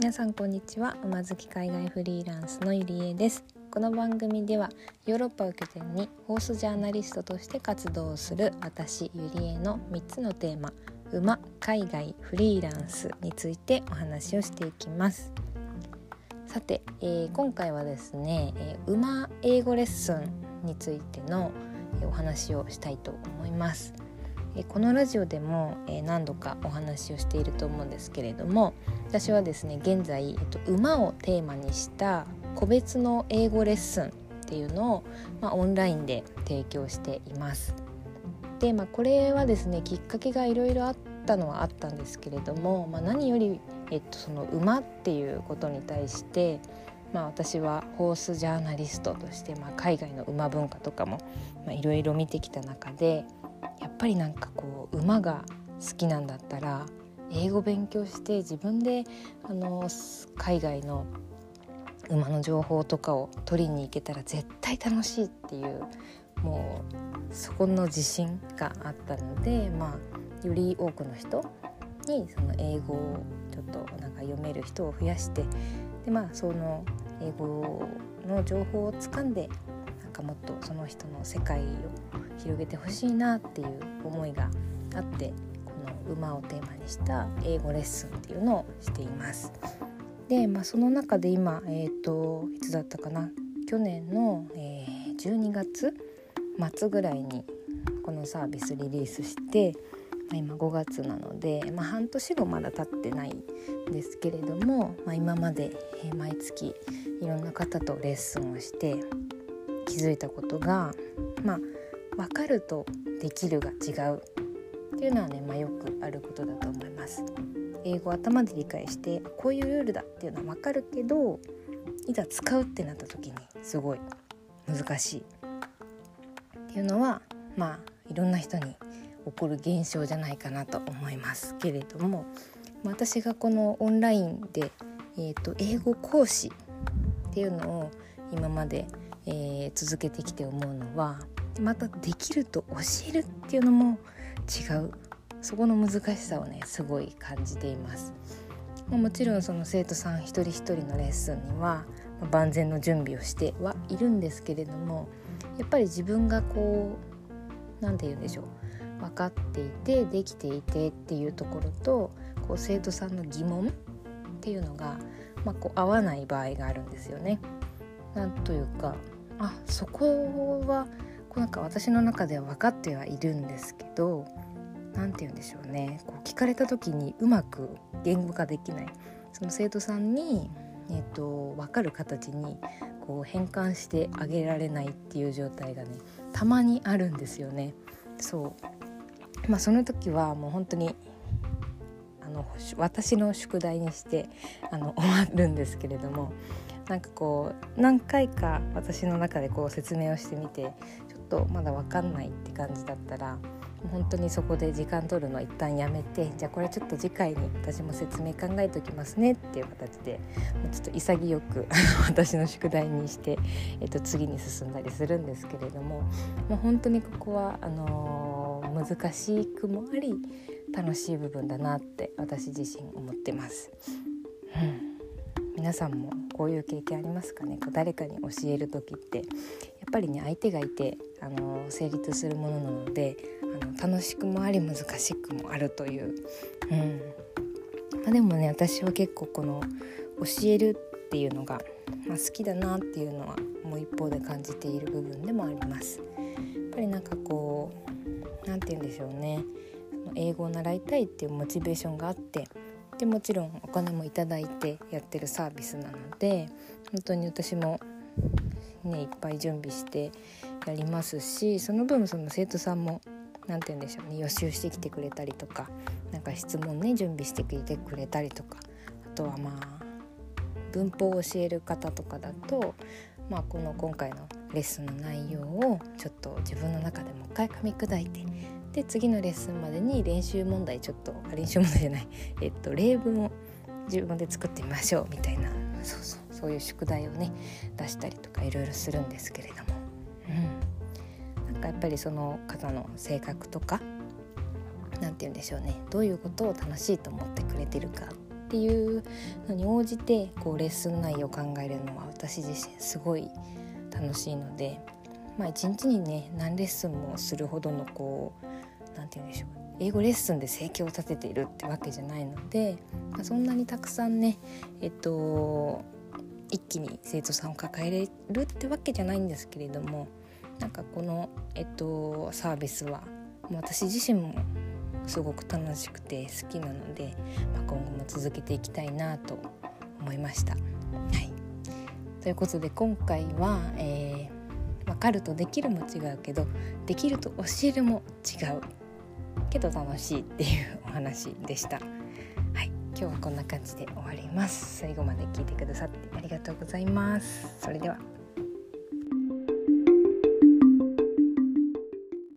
皆さんこんにちは。馬好き海外フリーランスのゆりえです。この番組ではヨーロッパを拠点にホースジャーナリストとして活動する私ゆりえの3つのテーマ馬海外フリーランスについてお話をしていきます。さて、えー、今回はですね、えー、馬英語レッスンについてのお話をしたいと思います。このラジオでも何度かお話をしていると思うんですけれども私はですね現在、えっと、馬をテーマにした個別の英語レッスンっていうのを、まあ、オンラインで提供しています。で、まあ、これはですねきっかけがいろいろあったのはあったんですけれども、まあ、何より、えっと、その馬っていうことに対して、まあ、私はホースジャーナリストとして、まあ、海外の馬文化とかもいろいろ見てきた中でぱりなんかこう馬が好きなんだったら英語勉強して自分であの海外の馬の情報とかを取りに行けたら絶対楽しいっていうもうそこの自信があったので、まあ、より多くの人にその英語をちょっとなんか読める人を増やしてで、まあ、その英語の情報をつかんでかもっとその人の世界を広げてほしいなっていう思いがあってこの馬をテーマにした英語レッスンっていうのをしています。で、まあ、その中で今、えーと、いつだったかな？去年の、えー、12月末ぐらいにこのサービスリリースして、まあ、今5月なので、まあ、半年後まだ経ってないんですけれども、まあ、今まで、毎月いろんな方とレッスンをして気づいたことがまあ分かるとできるが違うっていうのはね、まあ、よくあることだと思います。英語頭で理解してこういうルールだっていうのは分かるけどいざ使うってなった時にすごい難しいっていうのはまあいろんな人に起こる現象じゃないかなと思いますけれども私がこのオンラインで、えーと、英語講師っていうのを今まで、えー、続けてきて思うのはまたできると教えるっていうのも違う。そこの難しさをねすごい感じています。もちろんその生徒さん一人一人のレッスンには万全の準備をしてはいるんですけれどもやっぱり自分がこう何て言うんでしょう。分かっていてできていてっていうところとこう生徒さんの疑問っていうのが、まあ、こう合わない場合があるんですよね。なんというかあそこはなんか私の中では分かってはいるんですけど何て言うんでしょうね。こう聞かれた時にうまく言語化できない。その生徒さんに、えーと、分かる形にこう変換してあげられないっていう状態がねたまにあるんですよね。そう。まあ、その時はもう本当にあの私の宿題にしてあの終わるんですけれどもなんかこう何回か私の中でこう説明をしてみてちょっとまだ分かんないって感じだったら本当にそこで時間取るの一旦やめてじゃあこれちょっと次回に私も説明考えておきますねっていう形でちょっと潔く 私の宿題にして、えっと、次に進んだりするんですけれどももう本当にここはあのー、難しくもあり楽しい部分だなって私自身思ってます。うん皆さんもこういう経験ありますかね？こう誰かに教える時ってやっぱりね相手がいてあの成立するものなのであの楽しくもあり難しくもあるという、うん。まあ、でもね私は結構この教えるっていうのが、まあ、好きだなっていうのはもう一方で感じている部分でもあります。やっぱりなんかこう何て言うんでしょうね。英語を習いたいっていうモチベーションがあってでもちろんお金も頂いてやってるサービスなので本当に私もねいっぱい準備してやりますしその分その生徒さんも何て言うんでしょうね予習してきてくれたりとか何か質問ね準備してきてくれたりとかあとはまあ文法を教える方とかだと、まあ、この今回のレッスンの内容をちょっと自分の中でもう一回噛み砕いてで次のレッスンまでに練習問題ちょっと練習問題じゃない、えっと、例文を自分で作ってみましょうみたいなそうそうそういう宿題をね出したりとかいろいろするんですけれども、うん、なんかやっぱりその方の性格とか何て言うんでしょうね。どういうことを楽しいと思ってくれてるかっっていうのに応じてこうレッスン内容を考えるのは私自身すごい楽しいので、まあ、一日にね何レッスンもするほどのこう何て言うんでしょう英語レッスンで生計を立てているってわけじゃないので、まあ、そんなにたくさんねえっと一気に生徒さんを抱えれるってわけじゃないんですけれどもなんかこの、えっと、サービスは私自身もすごく楽しくて好きなので、まあ、今後も続けていきたいなと思いました。はい、ということで今回は、えー、かるとできるも違うけどできると教えるも違うけど楽しいっていうお話でした。はい、今日はこんな感じで終わります。最後まで聞いてくださってありがとうございます。それでは。